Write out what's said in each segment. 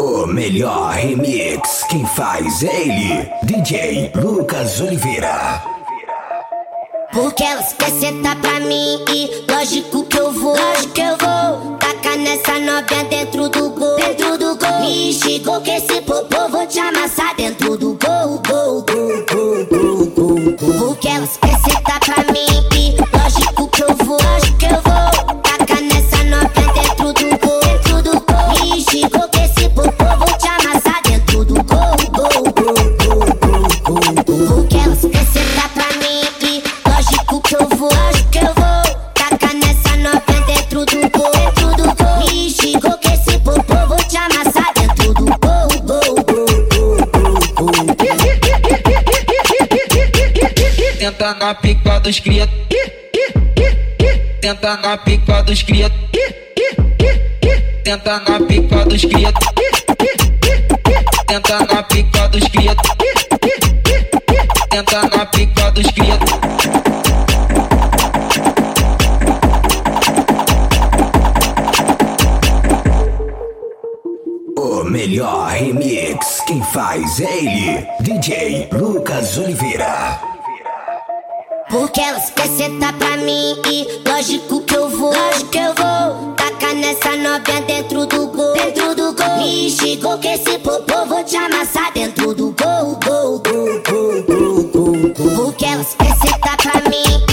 O melhor remix, quem faz é ele, DJ Lucas Oliveira. Porque elas quer sentar pra mim e lógico que eu vou, lógico que eu vou. Tacar nessa novinha dentro do gol, dentro do gol. Me chegou que esse popô vou te amassar dentro do gol, gol, Tenta na pica dos cria. Tenta na pica dos cria. Tenta na pica dos cria. Tenta na pica dos cria. Tenta na pica dos cria. O melhor remix, quem faz é ele, DJ Lucas Oliveira. Porque elas quer sentar pra mim e lógico que eu vou, lógico que eu vou. Tacar nessa novinha dentro do gol, dentro do gol. Me chegou que esse popô vou te amassar dentro do gol, gol, gol, gol, gol, gol, gol. Porque elas quer sentar pra mim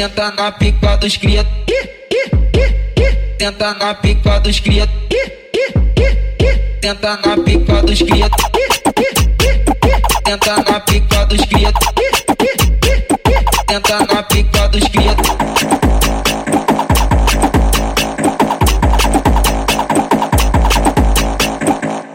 Tenta na pica dos cria. Tenta na pica dos cria. Tenta na pica dos cria. Tenta na pica dos cria. Tenta na pica.